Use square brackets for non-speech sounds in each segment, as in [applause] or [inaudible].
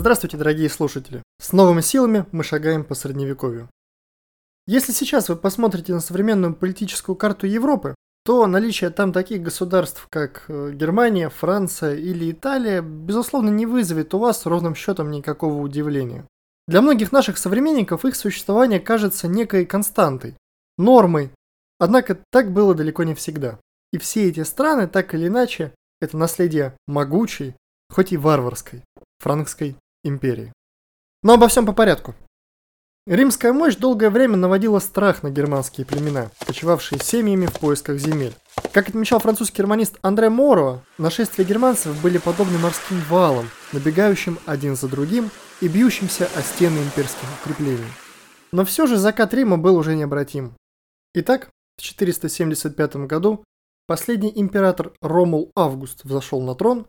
Здравствуйте, дорогие слушатели! С новыми силами мы шагаем по средневековью. Если сейчас вы посмотрите на современную политическую карту Европы, то наличие там таких государств, как э, Германия, Франция или Италия, безусловно, не вызовет у вас ровным счетом никакого удивления. Для многих наших современников их существование кажется некой константой, нормой, однако так было далеко не всегда. И все эти страны, так или иначе, это наследие могучей, хоть и варварской, франкской империи. Но обо всем по порядку. Римская мощь долгое время наводила страх на германские племена, кочевавшие семьями в поисках земель. Как отмечал французский германист Андре Моро, нашествия германцев были подобны морским валам, набегающим один за другим и бьющимся о стены имперских укреплений. Но все же закат Рима был уже необратим. Итак, в 475 году последний император Ромул Август взошел на трон,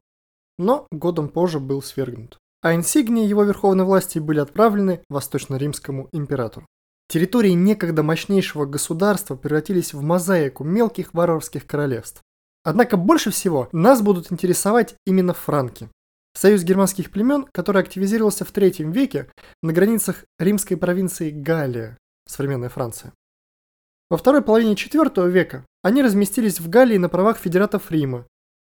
но годом позже был свергнут а инсигнии его верховной власти были отправлены восточно-римскому императору. Территории некогда мощнейшего государства превратились в мозаику мелких варварских королевств. Однако больше всего нас будут интересовать именно франки. Союз германских племен, который активизировался в третьем веке на границах римской провинции Галлия, современная Франция. Во второй половине IV века они разместились в Галлии на правах федератов Рима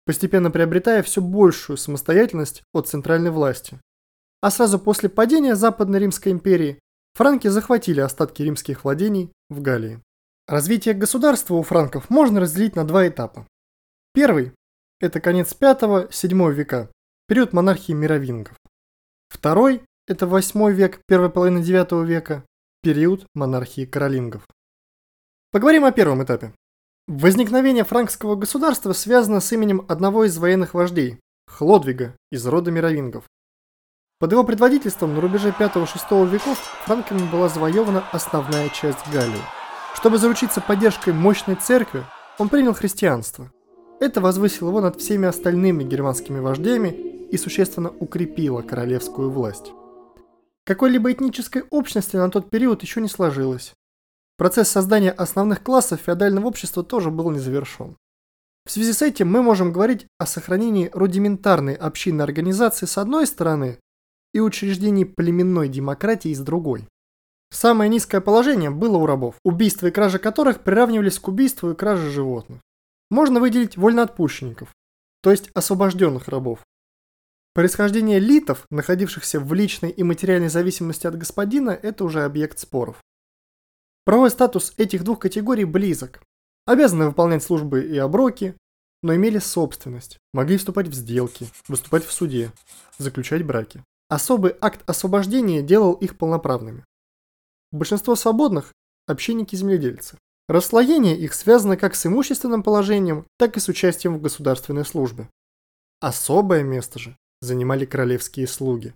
постепенно приобретая все большую самостоятельность от центральной власти. А сразу после падения Западной Римской империи франки захватили остатки римских владений в Галлии. Развитие государства у франков можно разделить на два этапа. Первый – это конец V-VII века, период монархии мировингов. Второй – это 8 век, первая половина IX века, период монархии каролингов. Поговорим о первом этапе. Возникновение франкского государства связано с именем одного из военных вождей – Хлодвига из рода мировингов. Под его предводительством на рубеже 5-6 веков франками была завоевана основная часть Галлии. Чтобы заручиться поддержкой мощной церкви, он принял христианство. Это возвысило его над всеми остальными германскими вождями и существенно укрепило королевскую власть. Какой-либо этнической общности на тот период еще не сложилось, Процесс создания основных классов феодального общества тоже был не завершен. В связи с этим мы можем говорить о сохранении рудиментарной общинной организации с одной стороны и учреждении племенной демократии с другой. Самое низкое положение было у рабов, убийства и кражи которых приравнивались к убийству и краже животных. Можно выделить вольноотпущенников, то есть освобожденных рабов. Происхождение литов, находившихся в личной и материальной зависимости от господина, это уже объект споров. Правовой статус этих двух категорий близок. Обязаны выполнять службы и оброки, но имели собственность, могли вступать в сделки, выступать в суде, заключать браки. Особый акт освобождения делал их полноправными. Большинство свободных – общинники-земледельцы. Расслоение их связано как с имущественным положением, так и с участием в государственной службе. Особое место же занимали королевские слуги.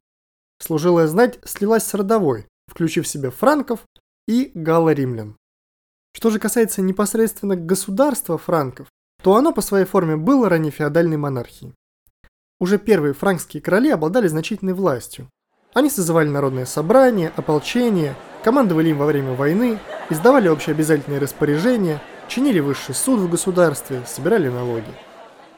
Служилая знать слилась с родовой, включив в себя франков, и галло-римлян. Что же касается непосредственно государства франков, то оно по своей форме было ранее феодальной монархией. Уже первые франкские короли обладали значительной властью. Они созывали народные собрания, ополчения, командовали им во время войны, издавали общеобязательные распоряжения, чинили высший суд в государстве, собирали налоги.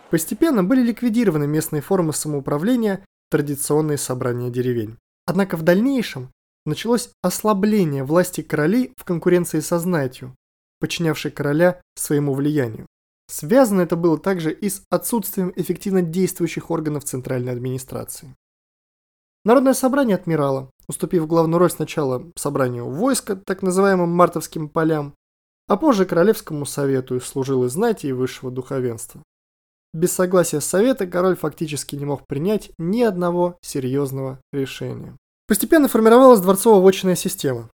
Постепенно были ликвидированы местные формы самоуправления, традиционные собрания деревень. Однако в дальнейшем началось ослабление власти королей в конкуренции со знатью, подчинявшей короля своему влиянию. Связано это было также и с отсутствием эффективно действующих органов центральной администрации. Народное собрание отмирало, уступив главную роль сначала собранию войска, так называемым мартовским полям, а позже Королевскому совету служилой знати и высшего духовенства. Без согласия совета король фактически не мог принять ни одного серьезного решения. Постепенно формировалась дворцово-вотчинная система.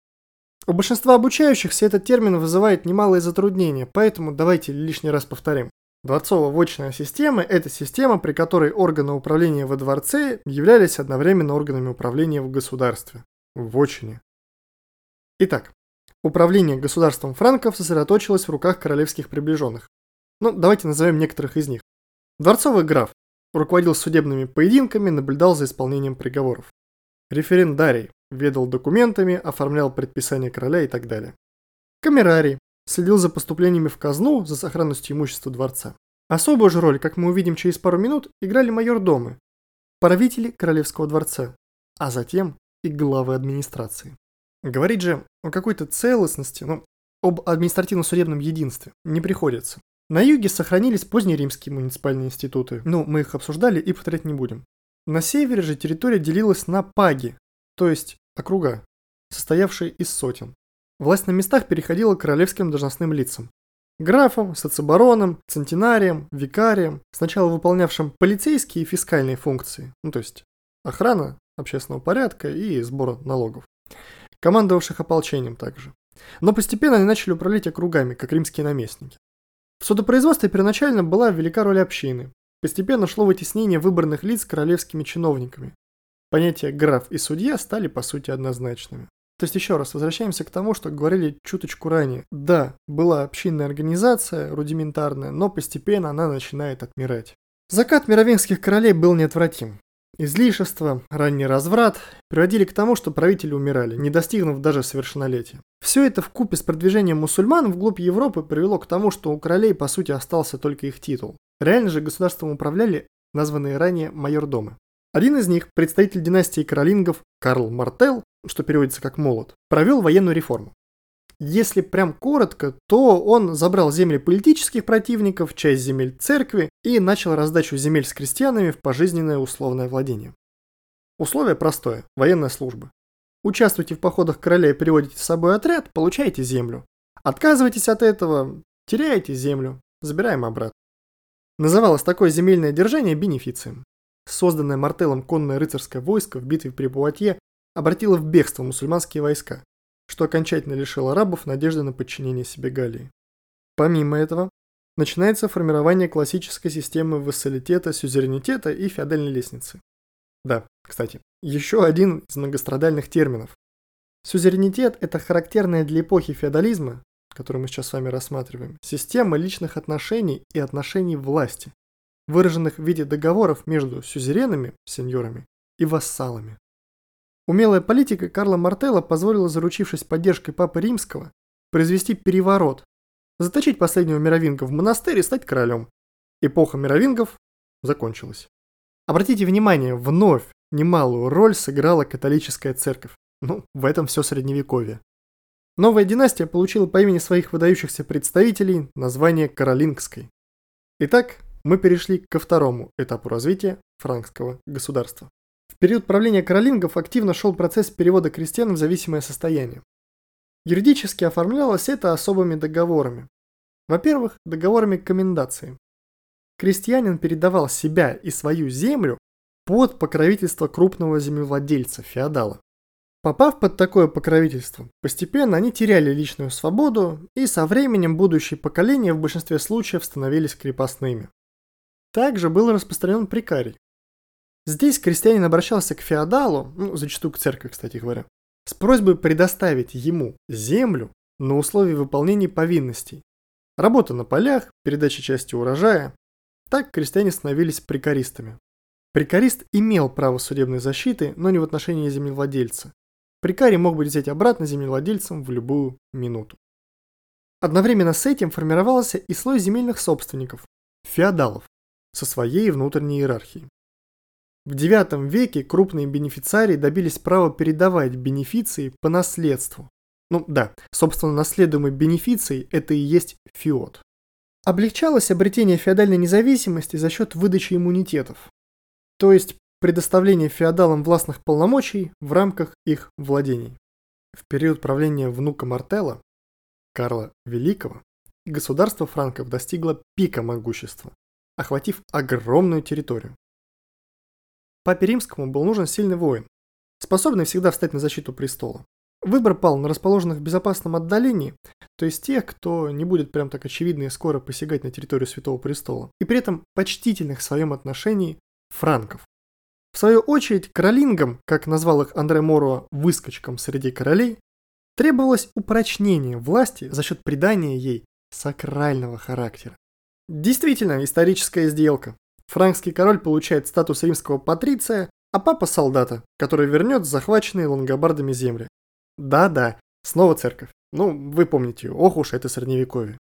У большинства обучающихся этот термин вызывает немалые затруднения, поэтому давайте лишний раз повторим. Дворцово-вотчинная система – это система, при которой органы управления во дворце являлись одновременно органами управления в государстве, в вотчине. Итак, управление государством франков сосредоточилось в руках королевских приближенных. Ну, давайте назовем некоторых из них. Дворцовый граф руководил судебными поединками, наблюдал за исполнением приговоров. Референдарий ведал документами, оформлял предписания короля и так далее. Камерарий следил за поступлениями в казну, за сохранностью имущества дворца. Особую же роль, как мы увидим через пару минут, играли майордомы, правители королевского дворца. а затем и главы администрации. Говорить же о какой-то целостности, ну, об административно-судебном единстве не приходится. На юге сохранились позднеримские муниципальные институты, ну, мы их обсуждали и повторять не будем. На севере же территория делилась на паги, то есть округа, состоявшие из сотен. Власть на местах переходила к королевским должностным лицам. Графам, соцобороном, центенарием, викарием, сначала выполнявшим полицейские и фискальные функции, ну то есть охрана общественного порядка и сбор налогов, командовавших ополчением также. Но постепенно они начали управлять округами, как римские наместники. В судопроизводстве первоначально была велика роль общины. Постепенно шло вытеснение выборных лиц королевскими чиновниками. Понятия граф и судья стали по сути однозначными. То есть еще раз возвращаемся к тому, что говорили чуточку ранее. Да, была общинная организация, рудиментарная, но постепенно она начинает отмирать. Закат мировинских королей был неотвратим. Излишество, ранний разврат приводили к тому, что правители умирали, не достигнув даже совершеннолетия. Все это в купе с продвижением мусульман вглубь Европы привело к тому, что у королей по сути остался только их титул. Реально же государством управляли названные ранее майордомы. Один из них, представитель династии каролингов Карл Мартел, что переводится как молот, провел военную реформу. Если прям коротко, то он забрал земли политических противников, часть земель церкви и начал раздачу земель с крестьянами в пожизненное условное владение. Условие простое – военная служба. Участвуйте в походах короля и переводите с собой отряд, получаете землю. Отказывайтесь от этого, теряете землю, забираем обратно. Называлось такое земельное держание бенефицием. Созданное Мартелом конное рыцарское войско в битве при Пуатье обратило в бегство мусульманские войска, что окончательно лишило арабов надежды на подчинение себе Галлии. Помимо этого, начинается формирование классической системы вассалитета, сюзеренитета и феодальной лестницы. Да, кстати, еще один из многострадальных терминов. Сюзеренитет – это характерная для эпохи феодализма, которую мы сейчас с вами рассматриваем, система личных отношений и отношений власти, выраженных в виде договоров между сюзеренами, сеньорами, и вассалами. Умелая политика Карла Мартелла позволила, заручившись поддержкой Папы Римского, произвести переворот, заточить последнего мировинга в монастырь и стать королем. Эпоха мировингов закончилась. Обратите внимание, вновь немалую роль сыграла католическая церковь. Ну, в этом все средневековье. Новая династия получила по имени своих выдающихся представителей название Каролингской. Итак, мы перешли ко второму этапу развития франкского государства. В период правления каролингов активно шел процесс перевода крестьян в зависимое состояние. Юридически оформлялось это особыми договорами. Во-первых, договорами комендации. Крестьянин передавал себя и свою землю под покровительство крупного землевладельца, феодала. Попав под такое покровительство, постепенно они теряли личную свободу, и со временем будущие поколения в большинстве случаев становились крепостными. Также был распространен прикарий. Здесь крестьянин обращался к феодалу, ну, зачастую к церкви, кстати говоря, с просьбой предоставить ему землю на условии выполнения повинностей. Работа на полях, передача части урожая. Так крестьяне становились прикаристами. Прикарист имел право судебной защиты, но не в отношении землевладельца. Прикарий мог быть взять обратно землевладельцем в любую минуту. Одновременно с этим формировался и слой земельных собственников – феодалов со своей внутренней иерархией. В IX веке крупные бенефициарии добились права передавать бенефиции по наследству. Ну да, собственно, наследуемый бенефицией – это и есть феод. Облегчалось обретение феодальной независимости за счет выдачи иммунитетов, то есть предоставление феодалам властных полномочий в рамках их владений. В период правления внука Мартелла, Карла Великого, государство франков достигло пика могущества охватив огромную территорию. Папе Римскому был нужен сильный воин, способный всегда встать на защиту престола. Выбор пал на расположенных в безопасном отдалении, то есть тех, кто не будет прям так очевидно и скоро посягать на территорию Святого Престола, и при этом почтительных в своем отношении франков. В свою очередь, королингам, как назвал их Андре Моруа выскочком среди королей, требовалось упрочнение власти за счет придания ей сакрального характера. Действительно, историческая сделка. Франкский король получает статус римского патриция, а папа солдата, который вернет захваченные лонгобардами земли. Да-да, снова церковь. Ну, вы помните, ох уж это средневековье.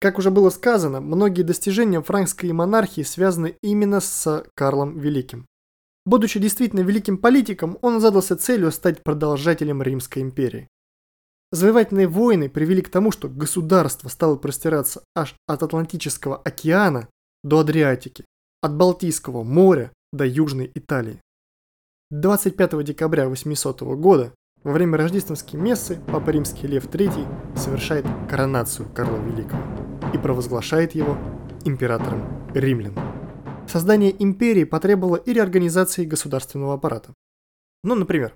Как уже было сказано, многие достижения франкской монархии связаны именно с Карлом Великим. Будучи действительно великим политиком, он задался целью стать продолжателем Римской империи. Завоевательные войны привели к тому, что государство стало простираться аж от Атлантического океана до Адриатики, от Балтийского моря до Южной Италии. 25 декабря 800 года, во время рождественской мессы, Папа Римский Лев III совершает коронацию Карла Великого и провозглашает его императором римлян. Создание империи потребовало и реорганизации государственного аппарата. Ну, например,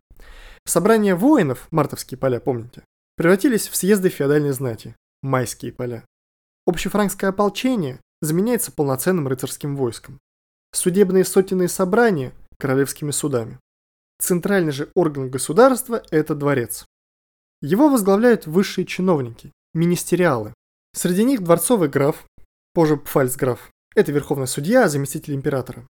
собрания воинов, мартовские поля, помните, превратились в съезды феодальной знати, майские поля. Общефранкское ополчение заменяется полноценным рыцарским войском. Судебные сотенные собрания – королевскими судами. Центральный же орган государства – это дворец. Его возглавляют высшие чиновники – министериалы. Среди них дворцовый граф, позже пфальцграф, это верховный судья, заместитель императора.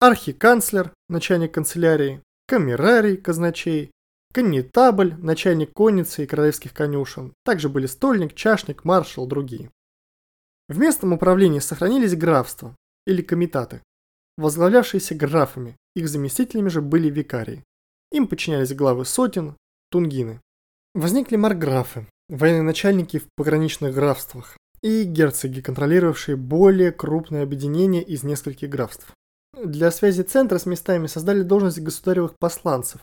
Архиканцлер, начальник канцелярии, камерарий, казначей, коннетабль, начальник конницы и королевских конюшен. Также были стольник, чашник, маршал, другие. В местном управлении сохранились графства или комитаты, возглавлявшиеся графами, их заместителями же были викарии. Им подчинялись главы сотен, тунгины. Возникли марграфы, военные начальники в пограничных графствах, и герцоги, контролировавшие более крупные объединения из нескольких графств. Для связи центра с местами создали должность государевых посланцев,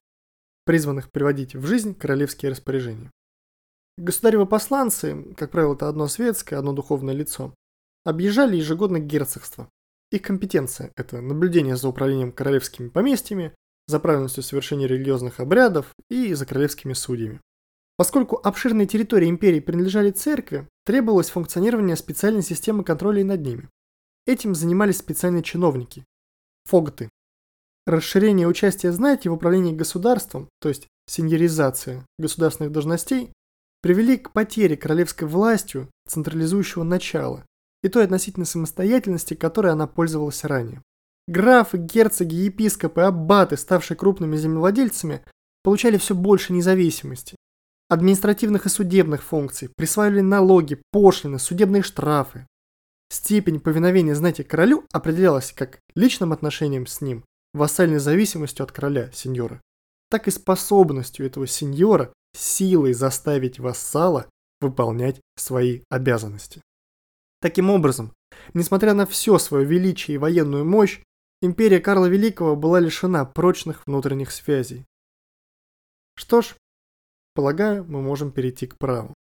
призванных приводить в жизнь королевские распоряжения. Государевы посланцы, как правило, это одно светское, одно духовное лицо, объезжали ежегодно герцогство. Их компетенция – это наблюдение за управлением королевскими поместьями, за правильностью совершения религиозных обрядов и за королевскими судьями. Поскольку обширные территории империи принадлежали церкви, требовалось функционирование специальной системы контроля над ними. Этим занимались специальные чиновники – фогты. Расширение участия знати в управлении государством, то есть сеньоризация государственных должностей, привели к потере королевской властью централизующего начала и той относительной самостоятельности, которой она пользовалась ранее. Графы, герцоги, епископы, аббаты, ставшие крупными землевладельцами, получали все больше независимости, административных и судебных функций, присваивали налоги, пошлины, судебные штрафы. Степень повиновения знати королю определялась как личным отношением с ним, вассальной зависимостью от короля, сеньора, так и способностью этого сеньора силой заставить вассала выполнять свои обязанности. Таким образом, несмотря на все свое величие и военную мощь, империя Карла Великого была лишена прочных внутренних связей. Что ж, Полагаю, мы можем перейти к праву.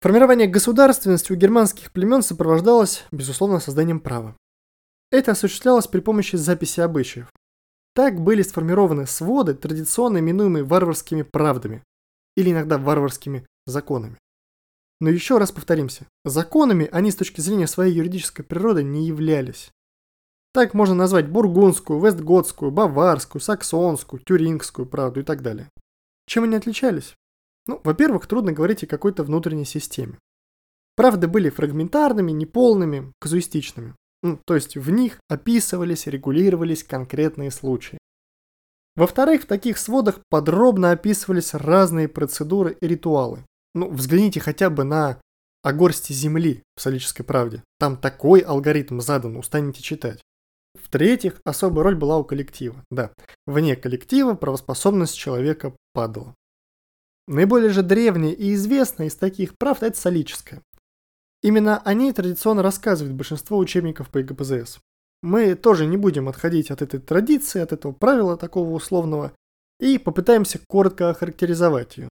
Формирование государственности у германских племен сопровождалось, безусловно, созданием права. Это осуществлялось при помощи записи обычаев. Так были сформированы своды, традиционно именуемые варварскими правдами, или иногда варварскими законами. Но еще раз повторимся, законами они с точки зрения своей юридической природы не являлись. Так можно назвать бургундскую, вестготскую, баварскую, саксонскую, тюрингскую правду и так далее. Чем они отличались? Ну, во-первых, трудно говорить о какой-то внутренней системе. Правды были фрагментарными, неполными, казуистичными. Ну, то есть в них описывались, регулировались конкретные случаи. Во-вторых, в таких сводах подробно описывались разные процедуры и ритуалы. Ну, взгляните хотя бы на о горсти земли в солической правде. Там такой алгоритм задан, устанете читать. В-третьих, особая роль была у коллектива. Да, вне коллектива правоспособность человека падала. Наиболее же древняя и известная из таких правд – это солическая. Именно о ней традиционно рассказывает большинство учебников по ЕГПЗС. Мы тоже не будем отходить от этой традиции, от этого правила такого условного, и попытаемся коротко охарактеризовать ее.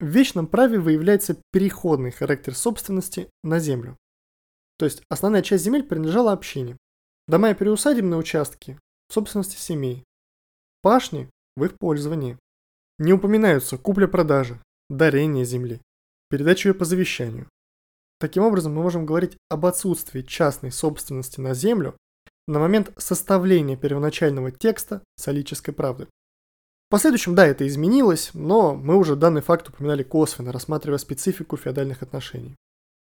В вечном праве выявляется переходный характер собственности на землю. То есть основная часть земель принадлежала общине, Дома и переусадебные участки в собственности семей. Пашни в их пользовании. Не упоминаются купля-продажа, дарение земли, передача ее по завещанию. Таким образом, мы можем говорить об отсутствии частной собственности на землю на момент составления первоначального текста солической правды. В последующем, да, это изменилось, но мы уже данный факт упоминали косвенно, рассматривая специфику феодальных отношений.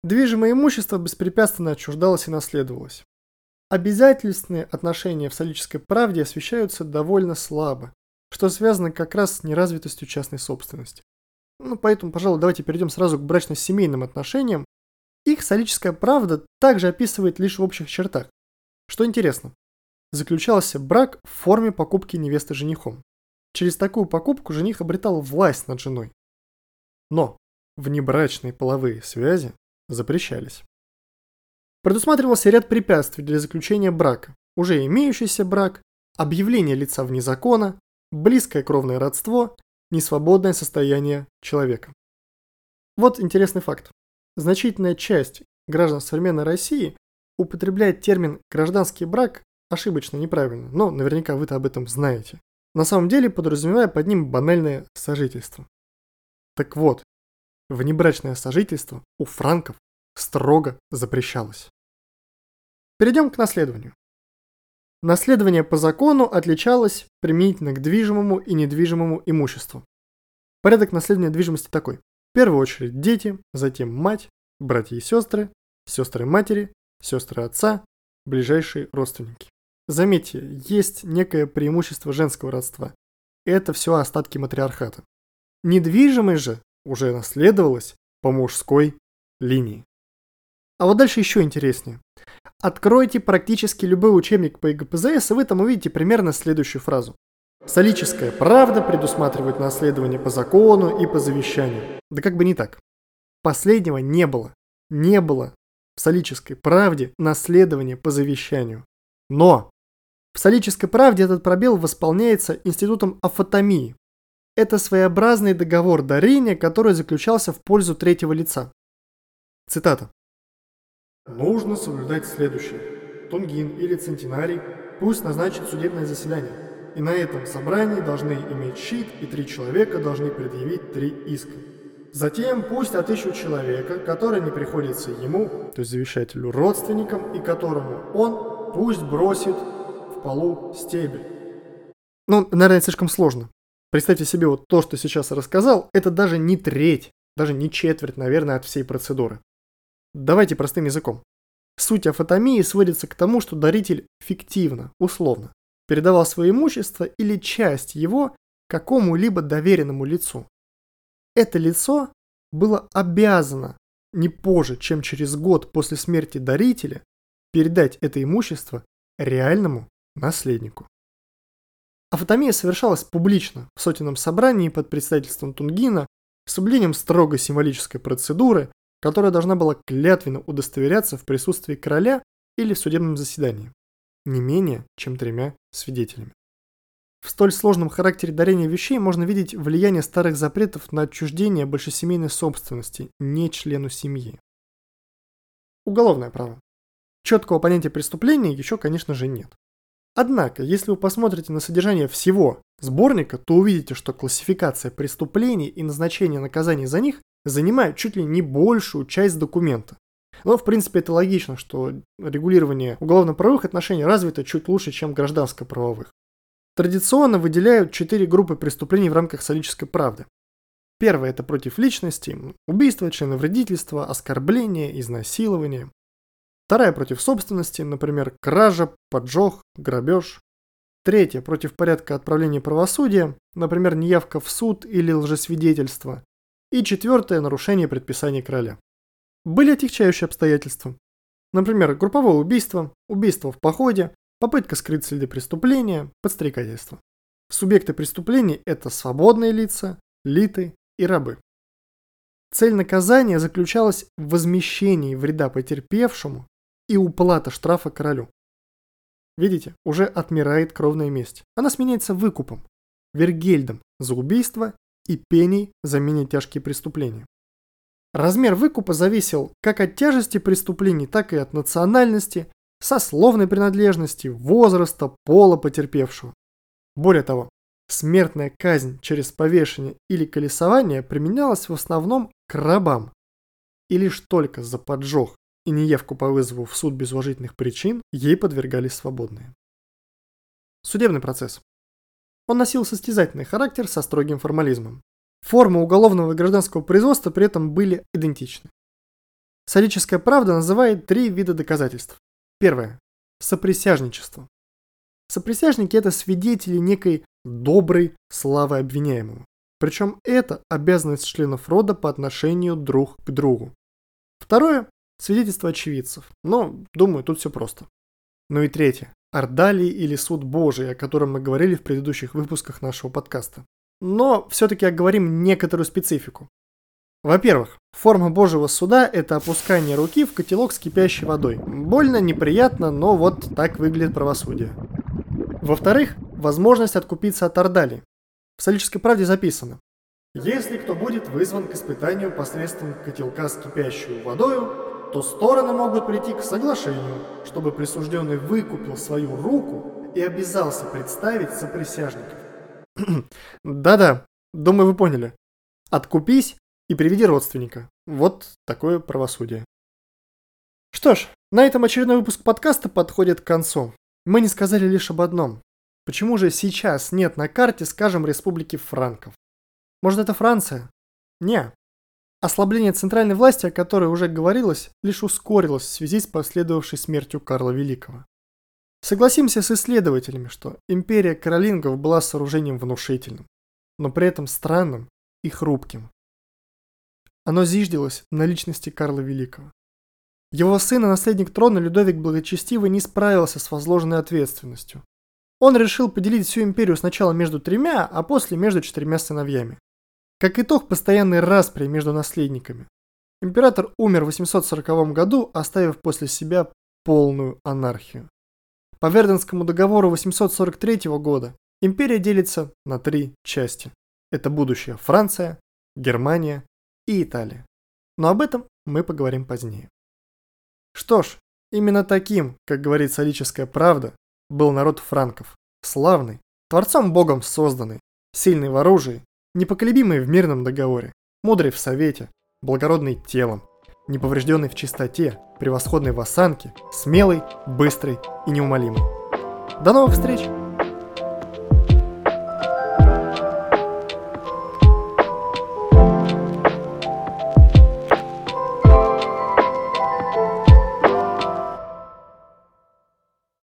Движимое имущество беспрепятственно отчуждалось и наследовалось. Обязательственные отношения в солической правде освещаются довольно слабо, что связано как раз с неразвитостью частной собственности. Ну, поэтому, пожалуй, давайте перейдем сразу к брачно-семейным отношениям. Их солическая правда также описывает лишь в общих чертах. Что интересно, заключался брак в форме покупки невесты женихом. Через такую покупку жених обретал власть над женой. Но внебрачные половые связи запрещались. Предусматривался ряд препятствий для заключения брака, уже имеющийся брак, объявление лица вне закона, близкое кровное родство, несвободное состояние человека. Вот интересный факт. Значительная часть граждан современной России употребляет термин «гражданский брак» ошибочно, неправильно, но наверняка вы-то об этом знаете. На самом деле подразумевая под ним банальное сожительство. Так вот, внебрачное сожительство у франков строго запрещалось. Перейдем к наследованию. Наследование по закону отличалось применительно к движимому и недвижимому имуществу. Порядок наследования движимости такой. В первую очередь дети, затем мать, братья и сестры, сестры матери, сестры отца, ближайшие родственники. Заметьте, есть некое преимущество женского родства. Это все остатки матриархата. Недвижимость же уже наследовалась по мужской линии. А вот дальше еще интереснее. Откройте практически любой учебник по ЕГПЗС, и вы там увидите примерно следующую фразу. Солическая правда предусматривает наследование по закону и по завещанию. Да как бы не так. Последнего не было. Не было в солической правде наследования по завещанию. Но в солической правде этот пробел восполняется институтом афотомии. Это своеобразный договор дарения, который заключался в пользу третьего лица. Цитата. Нужно соблюдать следующее. Тунгин или Центинарий пусть назначит судебное заседание. И на этом собрании должны иметь щит, и три человека должны предъявить три иска. Затем пусть отыщут человека, который не приходится ему, то есть завещателю, родственникам, и которому он пусть бросит в полу стебель. Ну, наверное, слишком сложно. Представьте себе вот то, что сейчас рассказал, это даже не треть, даже не четверть, наверное, от всей процедуры. Давайте простым языком. Суть афотомии сводится к тому, что даритель фиктивно, условно, передавал свое имущество или часть его какому-либо доверенному лицу. Это лицо было обязано не позже, чем через год после смерти дарителя, передать это имущество реальному наследнику. Афотомия совершалась публично в сотенном собрании под председательством Тунгина с соблюдением строго символической процедуры, которая должна была клятвенно удостоверяться в присутствии короля или в судебном заседании, не менее, чем тремя свидетелями. В столь сложном характере дарения вещей можно видеть влияние старых запретов на отчуждение большесемейной собственности не члену семьи. Уголовное право. Четкого понятия преступления еще, конечно же, нет. Однако, если вы посмотрите на содержание всего сборника, то увидите, что классификация преступлений и назначение наказаний за них занимают чуть ли не большую часть документа. Но, в принципе, это логично, что регулирование уголовно-правовых отношений развито чуть лучше, чем гражданско-правовых. Традиционно выделяют четыре группы преступлений в рамках солической правды. Первое – это против личности, убийство, членовредительство, оскорбление, изнасилование. Вторая – против собственности, например, кража, поджог, грабеж. Третья – против порядка отправления правосудия, например, неявка в суд или лжесвидетельство. И четвертое – нарушение предписаний короля. Были отягчающие обстоятельства. Например, групповое убийство, убийство в походе, попытка скрыть следы преступления, подстрекательство. Субъекты преступлений – это свободные лица, литы и рабы. Цель наказания заключалась в возмещении вреда потерпевшему и уплата штрафа королю. Видите, уже отмирает кровная месть. Она сменяется выкупом, вергельдом за убийство и пеней за менее тяжкие преступления. Размер выкупа зависел как от тяжести преступлений, так и от национальности, сословной принадлежности, возраста, пола потерпевшего. Более того, смертная казнь через повешение или колесование применялась в основном к рабам. И лишь только за поджог и неявку по вызову в суд без уважительных причин ей подвергались свободные. Судебный процесс. Он носил состязательный характер со строгим формализмом. Формы уголовного и гражданского производства при этом были идентичны. Солическая правда называет три вида доказательств. Первое. Соприсяжничество. Соприсяжники – это свидетели некой доброй славы обвиняемого. Причем это обязанность членов рода по отношению друг к другу. Второе – свидетельство очевидцев. Но, думаю, тут все просто. Ну и третье. Ордалии или суд Божий, о котором мы говорили в предыдущих выпусках нашего подкаста. Но все-таки оговорим некоторую специфику. Во-первых, форма Божьего суда – это опускание руки в котелок с кипящей водой. Больно, неприятно, но вот так выглядит правосудие. Во-вторых, возможность откупиться от Ордали. В «Солической правде» записано. Если кто будет вызван к испытанию посредством котелка с кипящей водою, то стороны могут прийти к соглашению, чтобы присужденный выкупил свою руку и обязался представить соприсяжников. [clears throat] Да-да, думаю, вы поняли. Откупись и приведи родственника. Вот такое правосудие. Что ж, на этом очередной выпуск подкаста подходит к концу. Мы не сказали лишь об одном. Почему же сейчас нет на карте, скажем, Республики Франков? Может это Франция? Не. Ослабление центральной власти, о которой уже говорилось, лишь ускорилось в связи с последовавшей смертью Карла Великого. Согласимся с исследователями, что империя каролингов была сооружением внушительным, но при этом странным и хрупким. Оно зиждилось на личности Карла Великого. Его сын и наследник трона Людовик Благочестивый не справился с возложенной ответственностью. Он решил поделить всю империю сначала между тремя, а после между четырьмя сыновьями. Как итог, постоянной распри между наследниками. Император умер в 840 году, оставив после себя полную анархию. По Верденскому договору 843 года империя делится на три части. Это будущее Франция, Германия и Италия. Но об этом мы поговорим позднее. Что ж, именно таким, как говорит солическая правда, был народ франков. Славный, Творцом Богом созданный, сильный в оружии, непоколебимый в мирном договоре, мудрый в совете, благородный телом, неповрежденный в чистоте, превосходный в осанке, смелый, быстрый и неумолимый. До новых встреч!